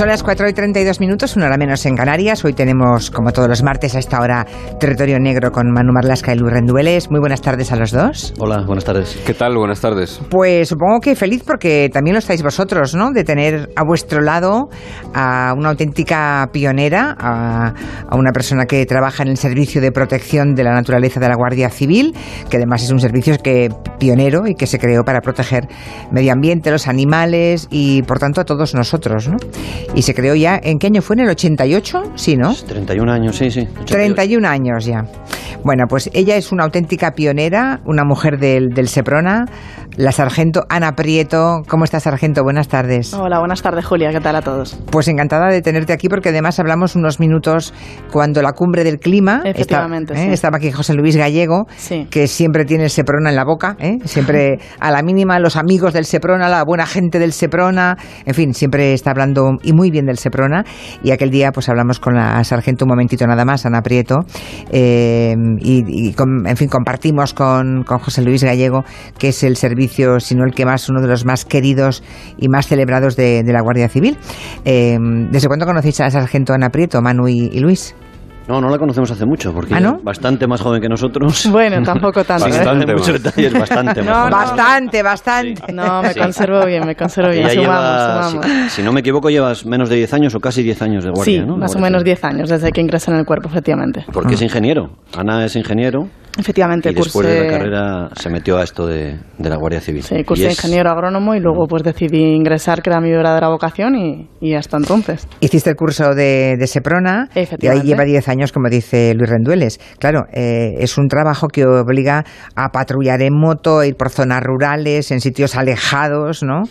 Son las 4 y 32 minutos, una hora menos en Canarias. Hoy tenemos, como todos los martes, a esta hora, Territorio Negro con Manu Marlasca y Luis Rendueles. Muy buenas tardes a los dos. Hola, buenas tardes. ¿Qué tal? Buenas tardes. Pues supongo que feliz porque también lo estáis vosotros, ¿no? De tener a vuestro lado a una auténtica pionera, a, a una persona que trabaja en el Servicio de Protección de la Naturaleza de la Guardia Civil, que además es un servicio que, pionero y que se creó para proteger medio ambiente, los animales y, por tanto, a todos nosotros, ¿no? Y se creó ya, ¿en qué año fue? ¿En el 88? Sí, ¿no? 31 años, sí, sí. 88. 31 años ya. Bueno, pues ella es una auténtica pionera, una mujer del, del Seprona, la sargento Ana Prieto. ¿Cómo estás, sargento? Buenas tardes. Hola, buenas tardes, Julia. ¿Qué tal a todos? Pues encantada de tenerte aquí porque además hablamos unos minutos cuando la cumbre del clima. Efectivamente, está- ¿eh? sí. Estaba aquí José Luis Gallego, Sí. que siempre tiene el Seprona en la boca, ¿eh? siempre a la mínima los amigos del Seprona, la buena gente del Seprona, en fin, siempre está hablando y muy bien del Seprona. Y aquel día pues hablamos con la sargento un momentito nada más, Ana Prieto, eh, y, y con- en fin, compartimos con, con José Luis Gallego, que es el servicio, si no el que más, uno de los más queridos y más celebrados de, de la Guardia Civil. Eh, ¿Desde cuándo conocéis a la sargento Ana Prieto, Manu y, y Luis? No, no la conocemos hace mucho, porque ¿Ah, no? es bastante más joven que nosotros. Bueno, tampoco tanto. ¿eh? Bastante. Muchos detalles, bastante No, más. Bastante, bastante. No, me Sí. conservo bien, me conservo bien. Ella Sumamos, lleva, sumamos. Si, si no me equivoco, llevas menos de 10 años o casi 10 años de guardia, Sí, ¿no? más o menos civil. 10 años desde que ingresé en el cuerpo, efectivamente. Porque es ingeniero. Ana es ingeniero Efectivamente, y después cursé, de la carrera se metió a esto de, de la Guardia Civil. sí, Y cursé es- ingeniero agrónomo y luego pues decidí ingresar, que era mi verdadera vocación y, y hasta entonces. Hiciste el curso de, de Seprona y ahí lleva 10 años, como dice Luis Rendueles. Claro, eh, es un trabajo que obliga a patrullar en moto, a ir por zonas rurales, en sitios alejados, ¿no?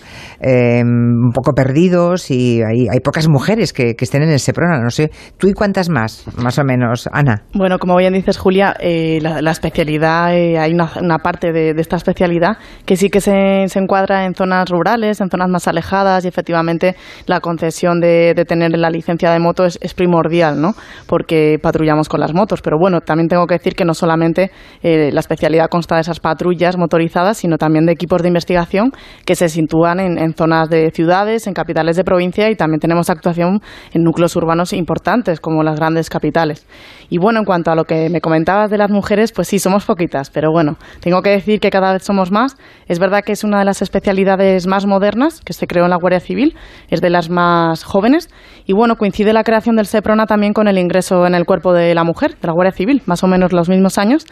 Eh, un poco perdidos y hay, hay pocas mujeres que, que estén en el Seprona. No sé, ¿tú y cuántas más, más o menos, Ana? Bueno, como bien dices, Julia, eh, la, la especialidad, eh, hay una, una parte de, esta especialidad que sí que se, se encuadra en zonas rurales, en zonas más alejadas y efectivamente la concesión de, de tener la licencia de moto es, es primordial, ¿no? Porque patrullamos con las motos. Pero bueno, también tengo que decir que no solamente eh, la especialidad consta de esas patrullas motorizadas, sino también de equipos de investigación que se sitúan en, en zonas de ciudades, en capitales de provincia y también tenemos actuación en núcleos urbanos importantes como las grandes capitales. Y bueno, en cuanto a lo que me comentabas de las mujeres, pues sí, somos poquitas, pero bueno, tengo que decir que cada vez somos más. Es verdad que es una de las especialidades más modernas que se creó en la Guardia Civil, es de las más jóvenes. Y bueno, coincide la creación del SEPRONA también con el ingreso en el cuerpo de la mujer, de la Guardia Civil, más o menos los mismos años.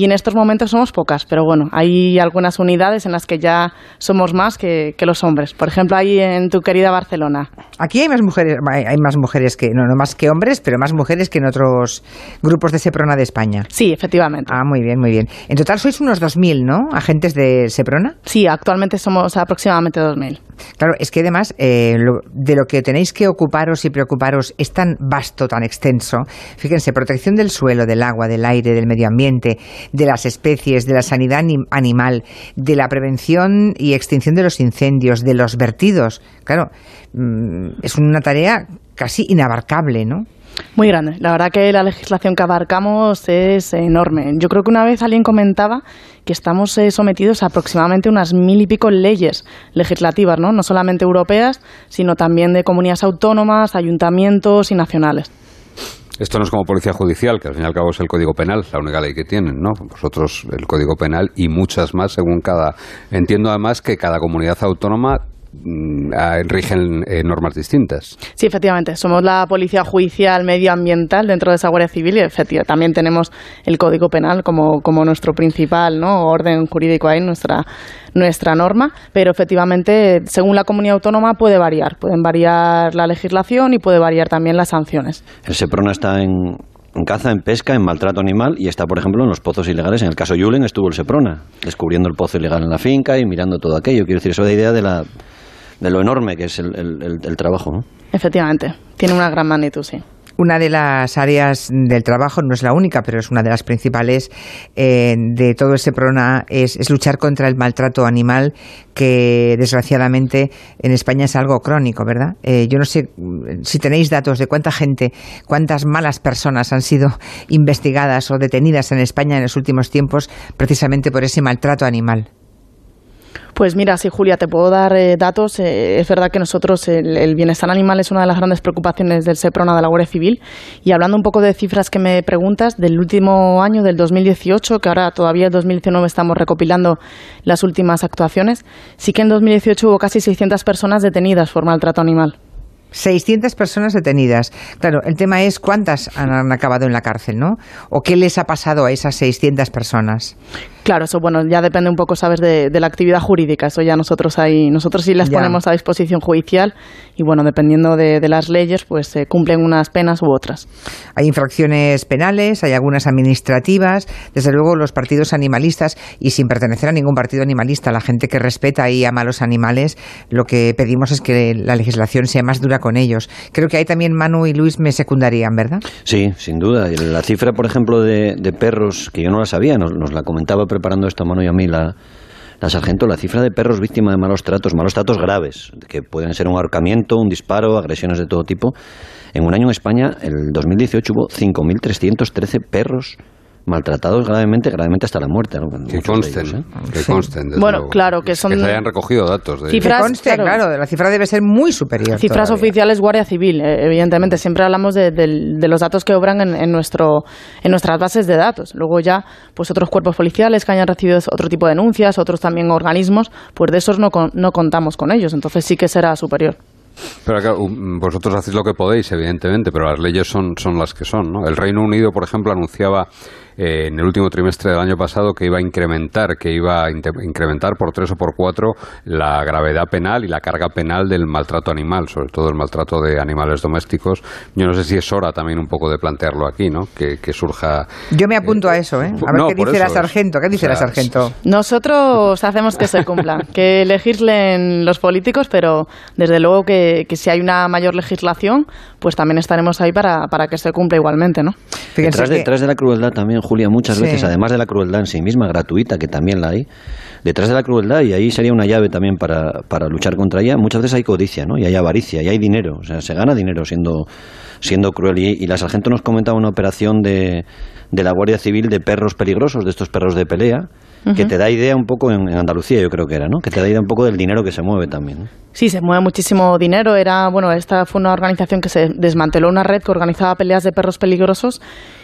Y en estos momentos somos pocas, pero bueno, hay algunas unidades en las que ya somos más que, que los hombres. Por ejemplo, ahí en tu querida Barcelona. Aquí hay más mujeres, hay más mujeres que, no, no más que hombres, pero más mujeres que en otros grupos de Seprona de España. Sí, efectivamente. Ah, muy bien, muy bien. En total sois unos 2.000, ¿no? Agentes de Seprona. Sí, actualmente somos aproximadamente 2.000. Claro, es que además eh, lo- de lo que tenéis que ocuparos y preocuparos es tan vasto, tan extenso. Fíjense, protección del suelo, del agua, del aire, del medio ambiente, de las especies, de la sanidad ani- animal, de la prevención y extinción de los incendios, de los vertidos. Claro, mm, es una tarea casi inabarcable, ¿no? Muy grande. La verdad que la legislación que abarcamos es enorme. Yo creo que una vez alguien comentaba que estamos eh, sometidos a aproximadamente unas mil y pico leyes legislativas, ¿no? No solamente europeas, sino también de comunidades autónomas, ayuntamientos y nacionales. Esto no es como policía judicial, que al fin y al cabo es el Código Penal, la única ley que tienen, ¿no? Vosotros el Código Penal y muchas más según cada... Entiendo además que cada comunidad autónoma rigen eh, normas distintas. Sí, efectivamente. Somos la policía judicial medioambiental dentro de esa Guardia Civil y efectivamente, también tenemos el Código Penal como, como nuestro principal ¿no? orden jurídico ahí, nuestra, nuestra norma. Pero efectivamente, según la comunidad autónoma, puede variar. Pueden variar la legislación y puede variar también las sanciones. El Seprona está en, en caza, en pesca, en maltrato animal y está, por ejemplo, en los pozos ilegales. En el caso Yulen estuvo el Seprona, descubriendo el pozo ilegal en la finca y mirando todo aquello. Quiero decir, eso da idea de, la, de lo enorme que es el, el- el- el trabajo. ¿no? Efectivamente. Tiene una gran magnitud, sí. Una de las áreas del trabajo, no es la única, pero es una de las principales eh, de todo ese PRONA, es, es luchar contra el maltrato animal, que desgraciadamente en España es algo crónico, ¿verdad? Eh, yo no sé mm, si tenéis datos de cuánta gente, cuántas malas personas han sido investigadas o detenidas en España en los últimos tiempos precisamente por ese maltrato animal. Pues mira, sí, Julia, te puedo dar eh, datos. Eh, es verdad que nosotros el, bienestar animal es una de las grandes preocupaciones del SEPRONA de la Guardia Civil. Y hablando un poco de cifras que me preguntas, del último año, del 2018, que ahora todavía en 2019 estamos recopilando las últimas actuaciones, sí que en 2018 hubo casi 600 personas detenidas por maltrato animal. 600 personas detenidas. Claro, el tema es cuántas han, acabado en la cárcel, ¿no? ¿O qué les ha pasado a esas 600 personas? Claro, eso bueno, ya depende un poco, sabes, de, la actividad jurídica. Eso ya nosotros ahí, nosotros sí las ponemos a disposición judicial y bueno, dependiendo de, las leyes, pues se cumplen unas penas u otras. Hay infracciones penales, hay algunas administrativas. Desde luego, los partidos animalistas y sin pertenecer a ningún partido animalista, la gente que respeta y ama a los animales, lo que pedimos es que la legislación sea más dura con ellos. Creo que ahí también Manu y Luis me secundarían, ¿verdad? Sí, sin duda. La cifra, por ejemplo, de, perros que yo no la sabía, nos, nos la comentaba preparando esta mano y a mí la, la sargento, la cifra de perros víctimas de malos tratos, malos tratos graves, que pueden ser un ahorcamiento, un disparo, agresiones de todo tipo. En un año en España, el 2018, hubo 5.313 perros maltratados gravemente, gravemente hasta la muerte. Que consten, ¿eh? que consten. Bueno, claro, que son... Que se hayan recogido datos. De cifras, claro. la cifra debe ser muy superior. Cifras oficiales Guardia Civil, eh, evidentemente. Siempre hablamos de, los datos que obran en, nuestro, en nuestras bases de datos. Luego ya, pues otros cuerpos policiales que hayan recibido otro tipo de denuncias, otros también organismos, pues de esos no, no contamos con ellos. Entonces sí que será superior. Pero acá, vosotros hacéis lo que podéis, evidentemente, pero las leyes son, son las que son. ¿no? El Reino Unido, por ejemplo, anunciaba eh, en el último trimestre del año pasado que iba a incrementar, que iba a incrementar por tres o por cuatro la gravedad penal y la carga penal del maltrato animal, sobre todo el maltrato de animales domésticos. Yo no sé si es hora también un poco de plantearlo aquí, ¿no? Que, surja. Yo me apunto a eso, ¿eh? A ver qué dice la sargento. ¿Qué dice la sargento? Nosotros hacemos que se cumpla, que legislen los políticos, pero desde luego que, que, si hay una mayor legislación, pues también estaremos ahí para, para que se cumpla igualmente, ¿no? Detrás, detrás de la crueldad también Julia, muchas veces, además de la crueldad en sí misma, gratuita, que también la hay, detrás de la crueldad, y ahí sería una llave también para, para luchar contra ella, muchas veces hay codicia, ¿no? Y hay avaricia, y hay dinero, o sea, se gana dinero siendo, siendo cruel. Y, y la sargento nos comentaba una operación de, de la Guardia Civil de perros peligrosos, de estos perros de pelea, que te da idea un poco en, Andalucía, yo creo que era, ¿no? Que te da idea un poco del dinero que se mueve también. Sí, se mueve muchísimo dinero. Era, bueno, esta fue una organización que se desmanteló una red que organizaba peleas de perros peligrosos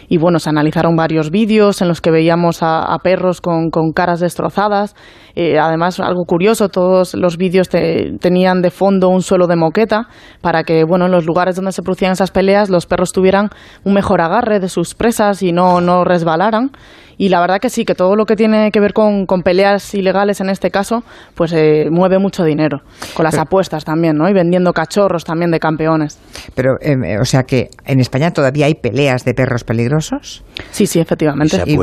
y bueno, se analizaron varios vídeos en los que veíamos a, perros con, caras destrozadas. Eh, además, algo curioso, todos los vídeos tenían de fondo un suelo de moqueta para que, bueno, en los lugares donde se producían esas peleas los perros tuvieran un mejor agarre de sus presas y no, no resbalaran. Y la verdad que sí, que todo lo que tiene que ver con, peleas ilegales en este caso, pues eh, mueve mucho dinero. Con las apuestas también, ¿no? Y vendiendo cachorros también de campeones. Pero, em, o sea que en España todavía hay peleas de perros peligrosos. Sí, sí, efectivamente. Y,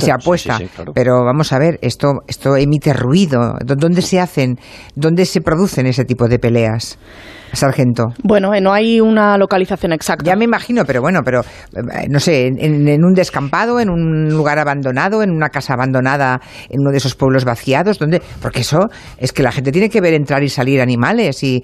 se apuesta. Pero vamos a ver, esto, esto emite ruido. ¿Dónde se hacen, dónde se producen ese tipo de peleas? Sargento? Bueno, eh, no hay una localización exacta. Ya me imagino, pero bueno, pero eh, no sé, en, un descampado, en un lugar abandonado, en una casa abandonada, en uno de esos pueblos vaciados, donde, porque eso es que la gente tiene que ver entrar y salir animales y,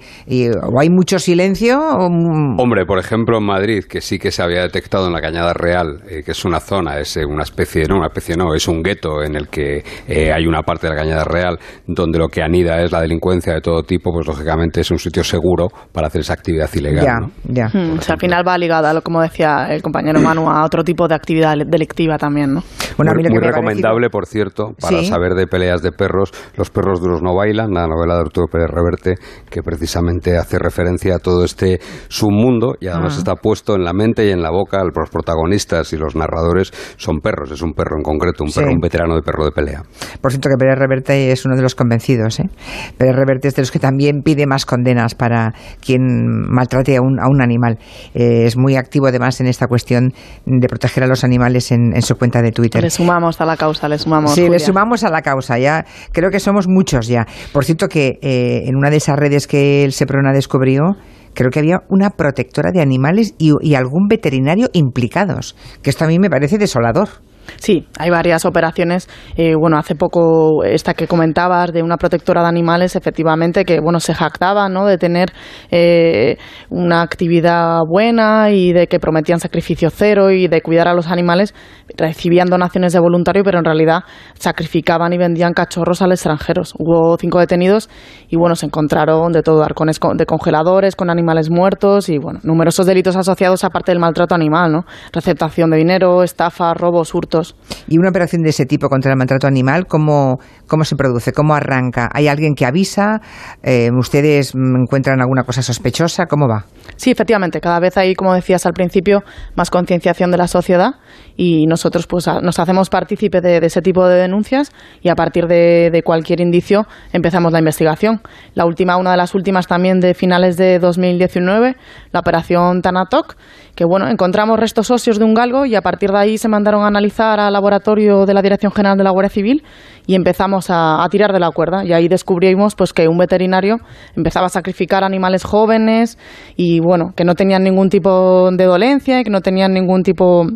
o hay mucho silencio. Hombre, por ejemplo, en Madrid, que sí que se había detectado en la Cañada Real, eh, que es una zona, es una especie, no, una especie no, es un gueto en el que hay una parte de la Cañada Real donde lo que anida es la delincuencia de todo tipo, pues lógicamente es un sitio seguro para hacer esa actividad ilegal. Ya, ya. Hmm, al final va ligada, como decía el compañero Manu, a otro tipo de actividad delictiva también, ¿no? Bueno, muy, recomendable, por cierto, para saber de peleas de perros, Los perros duros no bailan, la novela de Arturo Pérez Reverte, que precisamente hace referencia a todo este submundo y además ah. está puesto en la mente y en la boca. Los protagonistas y los narradores son perros, es un perro en concreto, un perro, un veterano de perro de pelea. Por cierto, que Pérez Reverte es uno de los convencidos. ¿eh? Pérez Reverte es de los que también pide más condenas para quien maltrate a un, a un animal. Eh, es muy activo además en esta cuestión de proteger a los animales en, su cuenta de Twitter. Le sumamos a la causa, le sumamos. Sí, le sumamos a la causa. Ya creo que somos muchos ya. Por cierto que eh, en una de esas redes que el Seprona descubrió creo que había una protectora de animales y, y, algún veterinario implicados, que esto a mí me parece desolador. Sí, hay varias operaciones. Eh, bueno, hace poco esta que comentabas de una protectora de animales, efectivamente, que bueno se jactaba, ¿no? De tener eh, una actividad buena y de que prometían sacrificio cero y de cuidar a los animales. Recibían donaciones de voluntario, pero en realidad sacrificaban y vendían cachorros al extranjero. Hubo cinco detenidos y bueno se encontraron de todo, arcones de congeladores con animales muertos y bueno numerosos delitos asociados aparte del maltrato animal, ¿no? Receptación de dinero, estafa, robos, hurtos. ¿Y una operación de ese tipo contra el maltrato animal, cómo, cómo se produce? ¿Cómo arranca? ¿Hay alguien que avisa? Eh, ¿Ustedes encuentran alguna cosa sospechosa? ¿Cómo va? Sí, efectivamente. Cada vez hay, como decías al principio, más concienciación de la sociedad y nosotros pues nos hacemos partícipe de, ese tipo de denuncias y a partir de, de, cualquier indicio empezamos la investigación. La última, una de las últimas también de finales de 2019, la operación Tanatok, que bueno, encontramos restos óseos de un galgo y a partir de ahí se mandaron a analizar al laboratorio de la Dirección General de la Guardia Civil y empezamos a, tirar de la cuerda y ahí descubrimos pues que un veterinario empezaba a sacrificar animales jóvenes y bueno, que no tenían ningún tipo de dolencia y que no tenían ningún tipo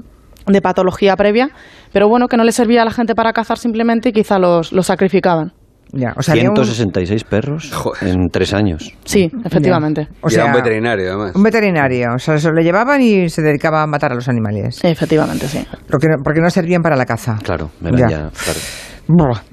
de patología previa, pero bueno, que no le servía a la gente para cazar simplemente y quizá los, los sacrificaban. Ya, o sea, 166 perros en tres años. Sí, efectivamente. O sea, un veterinario, además. Un veterinario. O sea, se lo llevaban y se dedicaba a matar a los animales. Efectivamente, sí. Porque, porque no servían para la caza. Claro, ya. ya claro.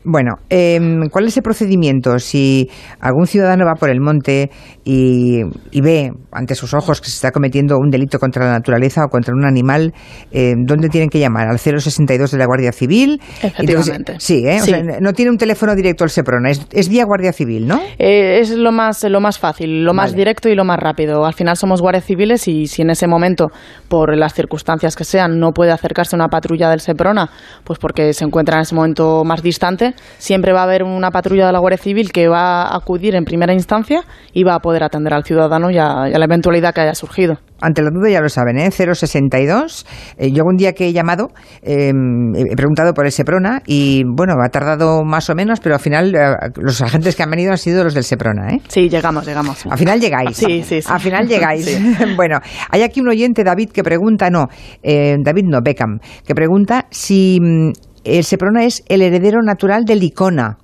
Bueno, em, ¿cuál es el procedimiento? Si algún ciudadano va por el monte y, ve ante sus ojos que se está cometiendo un delito contra la naturaleza o contra un animal, eh, ¿dónde tienen que llamar? ¿Al 062 de la Guardia Civil? Efectivamente. sí, ¿eh? no tiene un teléfono directo al Seprona, es, es vía Guardia Civil, ¿no? Eh, es lo más, lo más fácil, lo más directo y lo más rápido. Al final somos guardias civiles y si en ese momento, por las circunstancias que sean, no puede acercarse una patrulla del Seprona, pues porque se encuentra en ese momento más distante, siempre va a haber una patrulla de la Guardia Civil que va a acudir en primera instancia y va a poder atender al ciudadano y a, la eventualidad que haya surgido. Ante la duda ya lo saben, ¿eh? 062. Eh, yo un día que he llamado, em, he preguntado por el Seprona y bueno, ha tardado más o menos, pero al final eh, los agentes que han venido han sido los del Seprona, ¿eh? Sí, llegamos, llegamos. Al final llegáis. Sí, sí, sí. Al final llegáis. bueno, hay aquí un oyente, David, que pregunta, no, eh, David no, Beckham, que pregunta si mm, el Seprona es el heredero natural del Icona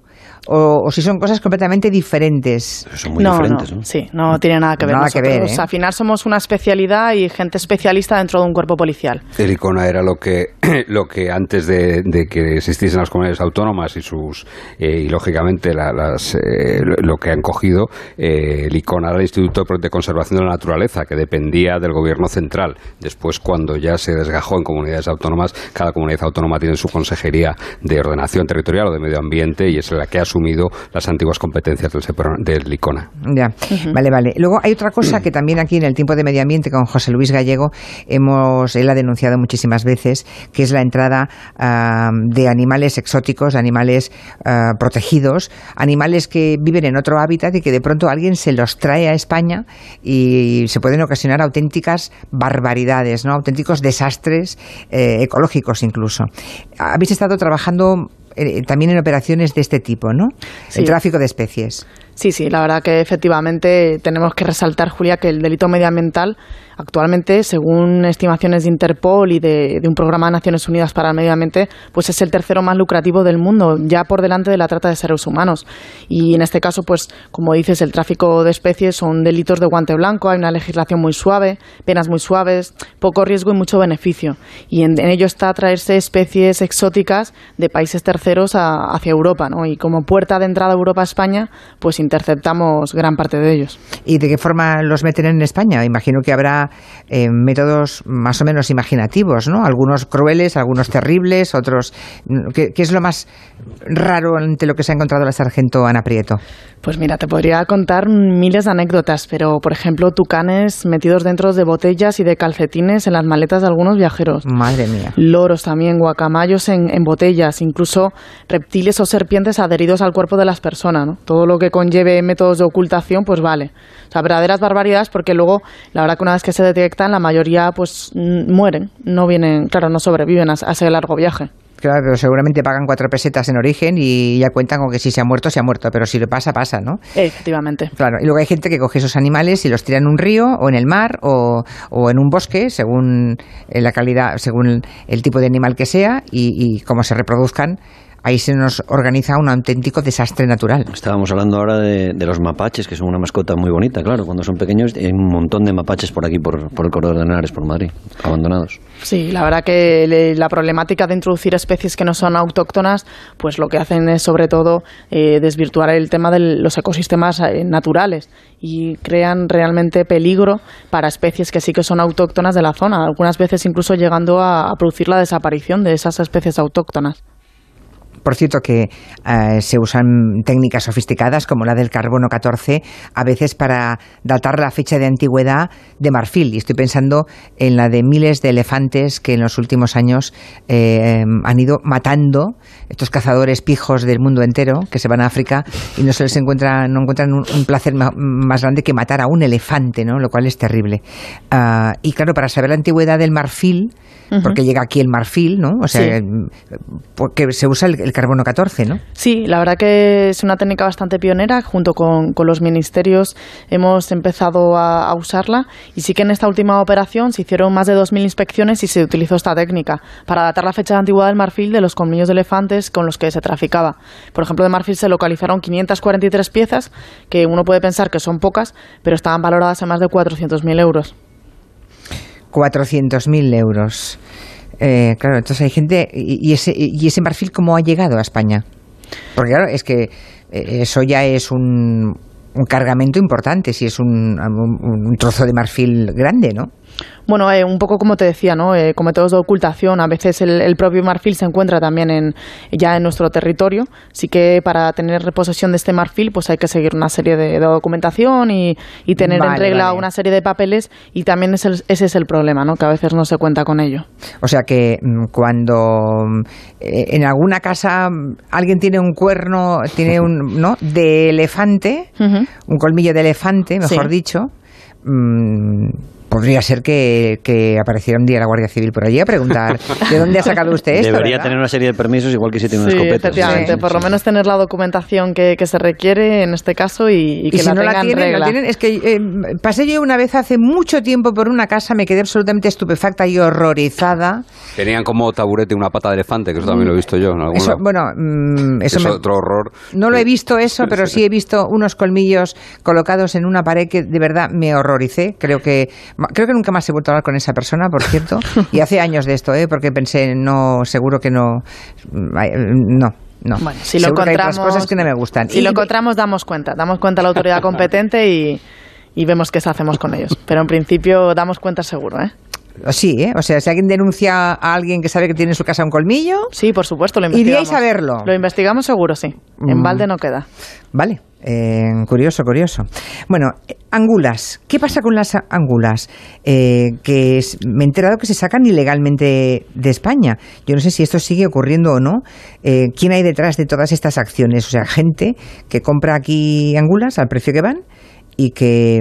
o, si son cosas completamente diferentes. Son muy diferentes, ¿no? Sí, no tiene nada que ver. Nada que ver ¿eh? Al final somos una especialidad y gente especialista dentro de un cuerpo policial. El ICONA era lo que, lo que antes de, que existiesen las comunidades autónomas y sus eh, y lógicamente las, eh, lo que han cogido, el ICONA era el Instituto de Conservación de la Naturaleza, que dependía del gobierno central. Después, cuando ya se desgajó en comunidades autónomas, cada comunidad autónoma tiene su consejería de ordenación territorial o de medio ambiente y es la que ha asumido las antiguas competencias del, del ICONA. Ya, vale, vale. Luego hay otra cosa que también aquí en el tiempo de medio ambiente con José Luis Gallego hemos, él ha denunciado muchísimas veces, que es la entrada ah, de animales exóticos, animales ah, protegidos, animales que viven en otro hábitat y que de pronto alguien se los trae a España y se pueden ocasionar auténticas barbaridades, ¿no? auténticos desastres eh, ecológicos incluso. Habéis estado trabajando eh, también en operaciones de este tipo, ¿no? El tráfico de especies. Sí, sí, la verdad que efectivamente tenemos que resaltar, Julia, que el delito medioambiental actualmente, según estimaciones de Interpol y de, un programa de Naciones Unidas para el Medio Ambiente, pues es el tercero más lucrativo del mundo, ya por delante de la trata de seres humanos. Y en este caso, pues como dices, el tráfico de especies son delitos de guante blanco, hay una legislación muy suave, penas muy suaves, poco riesgo y mucho beneficio. Y en, ello está traerse especies exóticas de países terceros hacia Europa, ¿no? Y como puerta de entrada a Europa a España, pues interceptamos gran parte de ellos. ¿Y de qué forma los meten en España? Imagino que habrá eh, métodos más o menos imaginativos, ¿no? Algunos crueles, algunos terribles, otros... ¿Qué, es lo más raro ante lo que se ha encontrado la sargento Ana Prieto? Pues mira, te podría contar miles de anécdotas, pero por ejemplo, tucanes metidos dentro de botellas y de calcetines en las maletas de algunos viajeros. Madre mía. Loros también, guacamayos en, en botellas, incluso reptiles o serpientes adheridos al cuerpo de las personas, ¿no? Todo lo que conlleve métodos de ocultación, pues vale. O sea, verdaderas barbaridades porque luego, la verdad que una vez que se detectan, la mayoría pues mueren, no vienen, claro, no sobreviven a, ese largo viaje. claro, seguramente pagan cuatro pesetas en origen y ya cuentan con que si se ha muerto, se ha muerto, pero si le pasa, pasa, ¿no? Efectivamente. Claro, y luego hay gente que coge esos animales y los tira en un río o en el mar o, o en un bosque, según eh, la calidad, según el tipo de animal que sea y, y cómo se reproduzcan ahí se nos organiza un auténtico desastre natural. Estábamos hablando ahora de, los mapaches, que son una mascota muy bonita, claro, cuando son pequeños hay un montón de mapaches por aquí, por, por el corredor de Henares, por Madrid, abandonados. Sí, la verdad que la problemática de introducir especies que no son autóctonas, pues lo que hacen es sobre todo eh, desvirtuar el tema de los ecosistemas eh, naturales y crean realmente peligro para especies que sí que son autóctonas de la zona, algunas veces incluso llegando a producir la desaparición de esas especies autóctonas. Por cierto, que eh, se usan técnicas sofisticadas como la del carbono 14, a veces para datar la fecha de antigüedad de marfil. Y estoy pensando en la de miles de elefantes que en los últimos años eh, han ido matando estos cazadores pijos del mundo entero que se van a África y no se les encuentra, no encuentran un, placer más grande que matar a un elefante, ¿no? Lo cual es terrible. Ah, y claro, para saber la antigüedad del marfil, porque llega aquí el marfil, ¿no? O sea, porque se usa el, carbono 14, ¿no? Sí, la verdad que es una técnica bastante pionera. Junto con, los ministerios hemos empezado a, usarla y sí que en esta última operación se hicieron más de 2.000 inspecciones y se utilizó esta técnica para datar la fecha de antigüedad del marfil de los colmillos de elefantes con los que se traficaba. Por ejemplo, de marfil se localizaron 543 piezas, que uno puede pensar que son pocas, pero estaban valoradas en más de 400.000 euros. 400.000 euros. Eh, claro, entonces hay gente. ¿y ese, ¿Y ese marfil cómo ha llegado a España? Porque claro, es que eh, eso ya es un, un cargamento importante, si es un, un trozo de marfil grande, ¿no? Bueno, eh, un poco como te decía, ¿no? Eh, como métodos de ocultación, a veces el, propio marfil se encuentra también en, ya en nuestro territorio, así que para tener posesión de este marfil pues hay que seguir una serie de, documentación y, tener en regla una serie de papeles y también ese es el problema, ¿no? Que a veces no se cuenta con ello. O sea que mm, cuando eh, en alguna casa alguien tiene un cuerno, tiene un, ¿no? De elefante, un colmillo de elefante, mejor dicho, mm, Podría ser que, apareciera un día la Guardia Civil por allí a preguntar ¿de dónde ha sacado usted esto? Debería tener una serie de permisos igual que si tiene una sí, escopeta. Efectivamente, por lo menos tener la documentación que, se requiere en este caso y, que si la no la tienen, la tienen, es que eh, pasé yo una vez hace mucho tiempo por una casa, me quedé absolutamente estupefacta y horrorizada. Tenían como taburete una pata de elefante, que eso también lo he visto yo en algún eso, Bueno, mm, eso es otro horror. No lo he visto eso, pero sí he visto unos colmillos colocados en una pared que de verdad me horroricé. Creo que creo que nunca más he vuelto a hablar con esa persona, por cierto. y hace años de esto, ¿eh? porque pensé, no, seguro que no. No, no. Bueno, si lo encontramos, cosas que no me gustan. Si lo encontramos, damos cuenta. Damos cuenta a la autoridad competente y, y vemos qué hacemos con ellos. Pero en principio damos cuenta seguro, ¿eh? Sí, ¿eh? O sea, si alguien denuncia a alguien que sabe que tiene en su casa un colmillo... Sí, por supuesto, lo investigamos. Iríais a verlo. Lo investigamos seguro, sí. En mm. balde no queda. Vale. Eh, curioso, curioso. Bueno, angulas. ¿Qué pasa con las angulas? Eh, que me he enterado que se sacan ilegalmente de España. Yo no sé si esto sigue ocurriendo o no. Eh, ¿Quién hay detrás de todas estas acciones? O sea, gente que compra aquí angulas al precio que van y que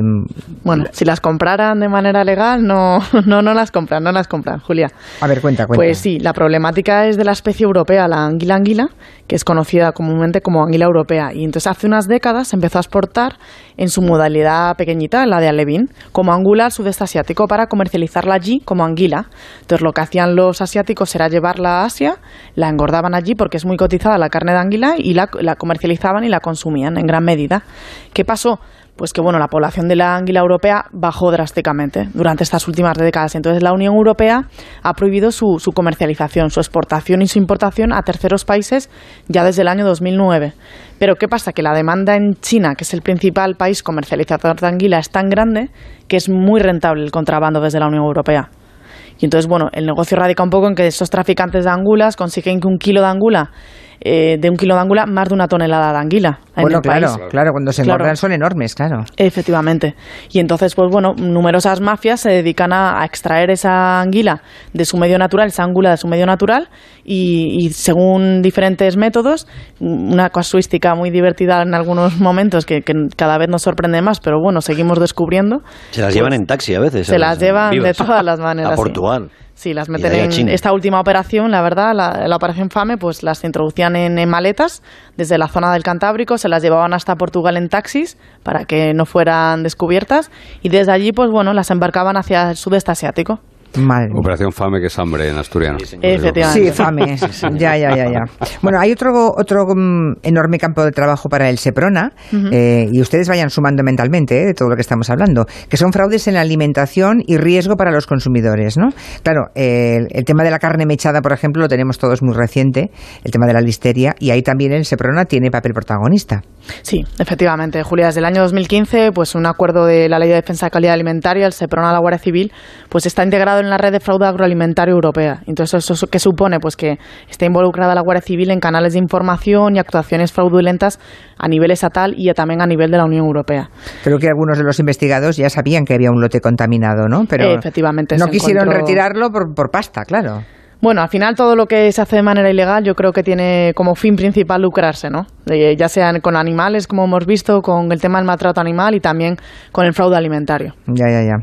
bueno si las compraran de manera legal no no no las compran no las compran Julia. A ver cuenta cuenta. Pues sí la problemática es de la especie europea la anguila anguila que es conocida comúnmente como anguila europea. Y entonces hace unas décadas se empezó a exportar en su modalidad pequeñita la de alevín como angula al sudeste asiático para comercializarla allí como anguila. Entonces lo que hacían los asiáticos era llevarla a Asia la engordaban allí porque es muy cotizada la carne de anguila y la, la comercializaban y la consumían en gran medida. Qué pasó pues que bueno, la población de la anguila europea bajó drásticamente durante estas últimas décadas. Entonces la Unión Europea ha prohibido su, su, comercialización, su exportación y su importación a terceros países ya desde el año 2009. Pero ¿qué pasa? Que la demanda en China, que es el principal país comercializador de anguila, es tan grande que es muy rentable el contrabando desde la Unión Europea. Y entonces, bueno, el negocio radica un poco en que esos traficantes de angulas consiguen que un kilo de angula eh, de un kilo de anguila más de una tonelada de anguila. Bueno, claro, claro, cuando se engordan son enormes, claro. Efectivamente. Y entonces, pues bueno, numerosas mafias se dedican a, extraer esa anguila de su medio natural, esa angula de su medio natural, y, según diferentes métodos, una casuística muy divertida en algunos momentos que, cada vez nos sorprende más, pero bueno, seguimos descubriendo. Se las llevan en taxi a veces. Se las llevan de todas las maneras. A Portugal. Sí, las meten en esta última operación, la verdad, la, operación FAME, pues las introducían en, maletas desde la zona del Cantábrico, se las llevaban hasta Portugal en taxis para que no fueran descubiertas y desde allí, pues bueno, las embarcaban hacia el sudeste asiático. Operación FAME, que es hambre en asturiano. Sí, Sí, FAME. ya, ya, ya, ya. Bueno, hay otro, otro mm, enorme campo de trabajo para el SEPRONA, eh, y ustedes vayan sumando mentalmente eh, de todo lo que estamos hablando, que son fraudes en la alimentación y riesgo para los consumidores, ¿no? Claro, el, tema de la carne mechada, por ejemplo, lo tenemos todos muy reciente, el tema de la listeria, y ahí también el SEPRONA tiene papel protagonista. Sí, efectivamente, Julia, desde el año 2015, pues un acuerdo de la Ley de Defensa de Calidad Alimentaria, el SEPRONA, la Guardia Civil, pues está integrado en la red de fraude agroalimentario europea. Entonces, ¿eso qué supone? Pues que está involucrada la Guardia Civil en canales de información y actuaciones fraudulentas a nivel estatal y también a nivel de la Unión Europea. Creo que algunos de los investigados ya sabían que había un lote contaminado, ¿no? Pero Efectivamente, no quisieron retirarlo por, por pasta, claro. Bueno, al final todo lo que se hace de manera ilegal yo creo que tiene como fin principal lucrarse, ¿no? ya sean con animales, como hemos visto, con el tema del maltrato animal y también con el fraude alimentario. Ya, ya, ya.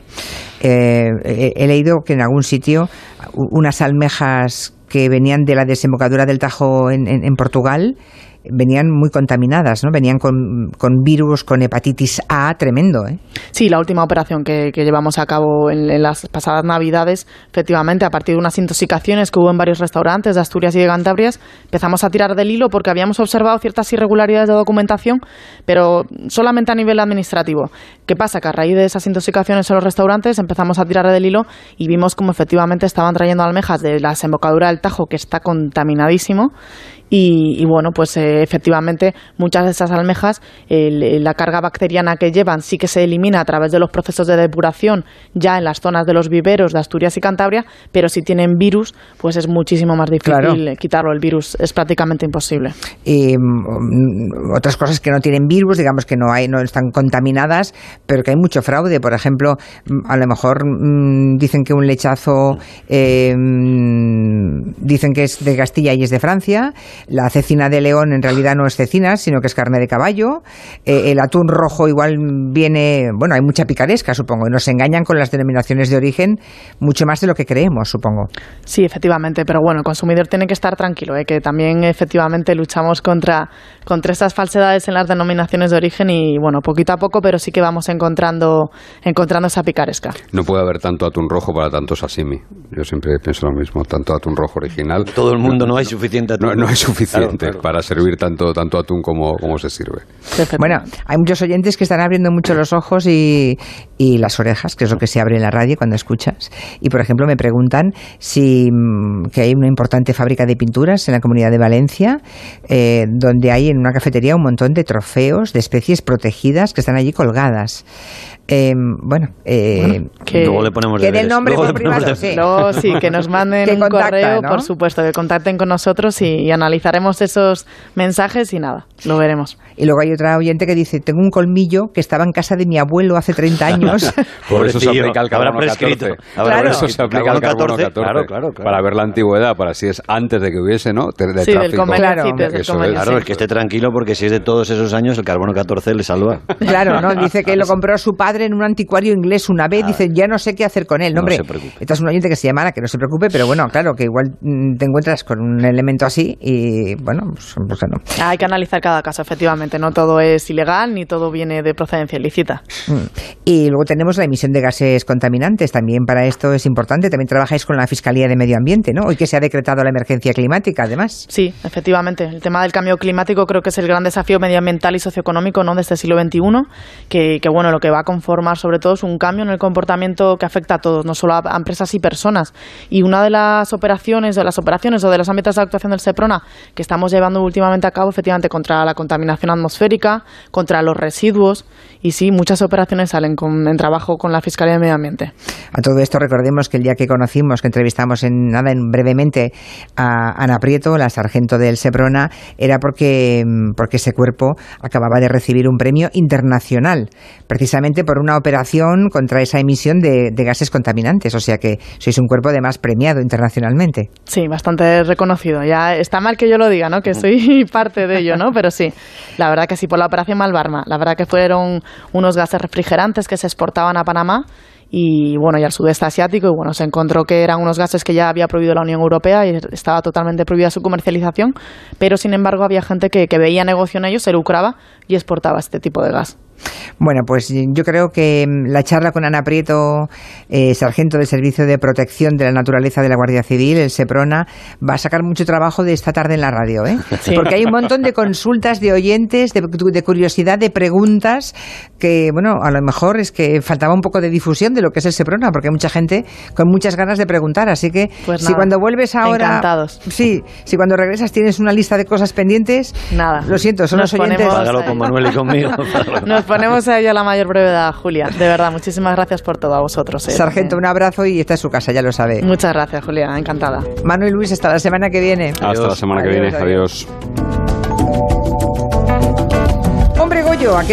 Eh, he leído que en algún sitio unas almejas que venían de la desembocadura del Tajo en Portugal venían muy contaminadas, ¿no? Venían con, con virus, con hepatitis A tremendo, ¿eh? Sí, la última operación que, llevamos a cabo en, las pasadas Navidades, efectivamente, a partir de unas intoxicaciones que hubo en varios restaurantes de Asturias y de Cantabria, empezamos a tirar del hilo porque habíamos observado ciertas irregularidades de documentación, pero solamente a nivel administrativo. ¿Qué pasa? Que a raíz de esas intoxicaciones en los restaurantes empezamos a tirar del hilo y vimos como efectivamente estaban trayendo almejas de la desembocadura del Tajo, que está contaminadísimo, y, bueno, pues eh, efectivamente muchas de esas almejas, la carga bacteriana que llevan sí que se elimina a través de los procesos de depuración ya en las zonas de los viveros de Asturias y Cantabria, pero si tienen virus, pues es muchísimo más difícil quitarlo. El virus es prácticamente imposible. Y mm, otras cosas que no tienen virus, digamos que no hay, no están contaminadas, pero que hay mucho fraude. Por ejemplo, mm, a lo mejor mm, dicen que un lechazo eh, dicen que es de Castilla y es de Francia la cecina de león en realidad no es cecina, sino que es carne de caballo. Eh, el atún rojo igual viene, bueno, hay mucha picaresca, supongo, y nos engañan con las denominaciones de origen mucho más de lo que creemos, supongo. Sí, efectivamente, pero bueno, el consumidor tiene que estar tranquilo, ¿eh? que también efectivamente luchamos contra, contra estas falsedades en las denominaciones de origen y bueno, poquito a poco, pero sí que vamos encontrando, encontrando esa picaresca. No puede haber tanto atún rojo para tanto sashimi. Yo siempre pienso lo mismo, tanto atún rojo original. Todo el mundo no, hay suficiente atún. no hay suficiente suficiente para servir tanto, tanto atún como, como se sirve. Bueno, hay muchos oyentes que están abriendo mucho los ojos y, y, las orejas, que es lo que se abre en la radio cuando escuchas. Y, por ejemplo, me preguntan si mm, que hay una importante fábrica de pinturas en la comunidad de Valencia, eh, donde hay en una cafetería un montón de trofeos de especies protegidas que están allí colgadas. Em, bueno, eh, que, luego le ponemos que del nombre por privado, sí. sí, que nos manden un correo, por supuesto, que contacten con nosotros y, analizaremos esos mensajes y nada, lo veremos. Y luego hay otra oyente que dice, tengo un colmillo que estaba en casa de mi abuelo hace 30 años. por eso se aplica el carbono prescrito. Claro. Por eso se aplica el carbono 14, claro, claro, Para ver la antigüedad, para si es antes de que hubiese, ¿no? De, sí, tráfico. claro, claro, es que esté tranquilo porque si es de todos esos años, el carbono 14 le salva. Claro, ¿no? Dice que lo compró su padre en un anticuario inglés una vez, dice, ya no sé qué hacer con él. No, hombre, esta es un oyente que se llama que no se preocupe, pero bueno, claro, que igual mm, te encuentras con un elemento así y bueno, pues, pues no. Hay que analizar cada caso, efectivamente, no todo es ilegal ni todo viene de procedencia ilícita. Mm. Y luego tenemos la emisión de gases contaminantes, también para esto es importante, también trabajáis con la Fiscalía de Medio Ambiente, ¿no? Hoy que se ha decretado la emergencia climática, además. Sí, efectivamente, el tema del cambio climático creo que es el gran desafío medioambiental y socioeconómico ¿no? de este siglo XXI, que, que bueno, lo que va a conformar sobre todo es un cambio en el comportamiento que afecta a todos, no solo a, empresas y personas. Y una de las operaciones, de las operaciones o de los ámbitos de actuación del SEPRONA que estamos llevando últimamente a cabo, efectivamente, contra la contaminación atmosférica, contra los residuos, y sí, muchas operaciones salen con, en trabajo con la Fiscalía de Medio Ambiente. A todo esto recordemos que el día que conocimos, que entrevistamos en nada, en brevemente a Ana Prieto, la sargento del SEPRONA, era porque, porque ese cuerpo acababa de recibir un premio internacional, precisamente por una operación contra esa emisión de, gases contaminantes. O sea que sois un cuerpo además premiado internacionalmente. Sí, bastante reconocido. Ya está mal que yo lo diga, ¿no? Que soy parte de ello, ¿no? Pero sí, la verdad que sí, por la operación Malvarma. La verdad que fueron unos gases refrigerantes que se exportaban a Panamá y bueno, y al sudeste asiático, y bueno, se encontró que eran unos gases que ya había prohibido la Unión Europea y estaba totalmente prohibida su comercialización, pero sin embargo había gente que, veía negocio en ello, se lucraba y exportaba este tipo de gas. Bueno, pues yo creo que mm, la charla con Ana Prieto, eh, sargento del Servicio de Protección de la Naturaleza de la Guardia Civil, el SEPRONA, va a sacar mucho trabajo de esta tarde en la radio, ¿eh? Porque hay un montón de consultas de oyentes, de, de, curiosidad, de preguntas, que, bueno, a lo mejor es que faltaba un poco de difusión de lo que es el SEPRONA, porque hay mucha gente con muchas ganas de preguntar, así que pues si cuando vuelves ahora... Encantados. Sí, si cuando regresas tienes una lista de cosas pendientes... Nada. Lo siento, son Nos los oyentes... Págalo con Manuel y conmigo. Nos ponemos a ello a la mayor brevedad, Julia. De verdad, muchísimas gracias por todo a vosotros. ¿eh? Sargento, un abrazo y esta es su casa, ya lo sabe. Muchas gracias, Julia. Encantada. Manu y Luis, hasta la semana que viene. Hasta la semana que viene. adiós. Hombre, Goyo, ¿a qué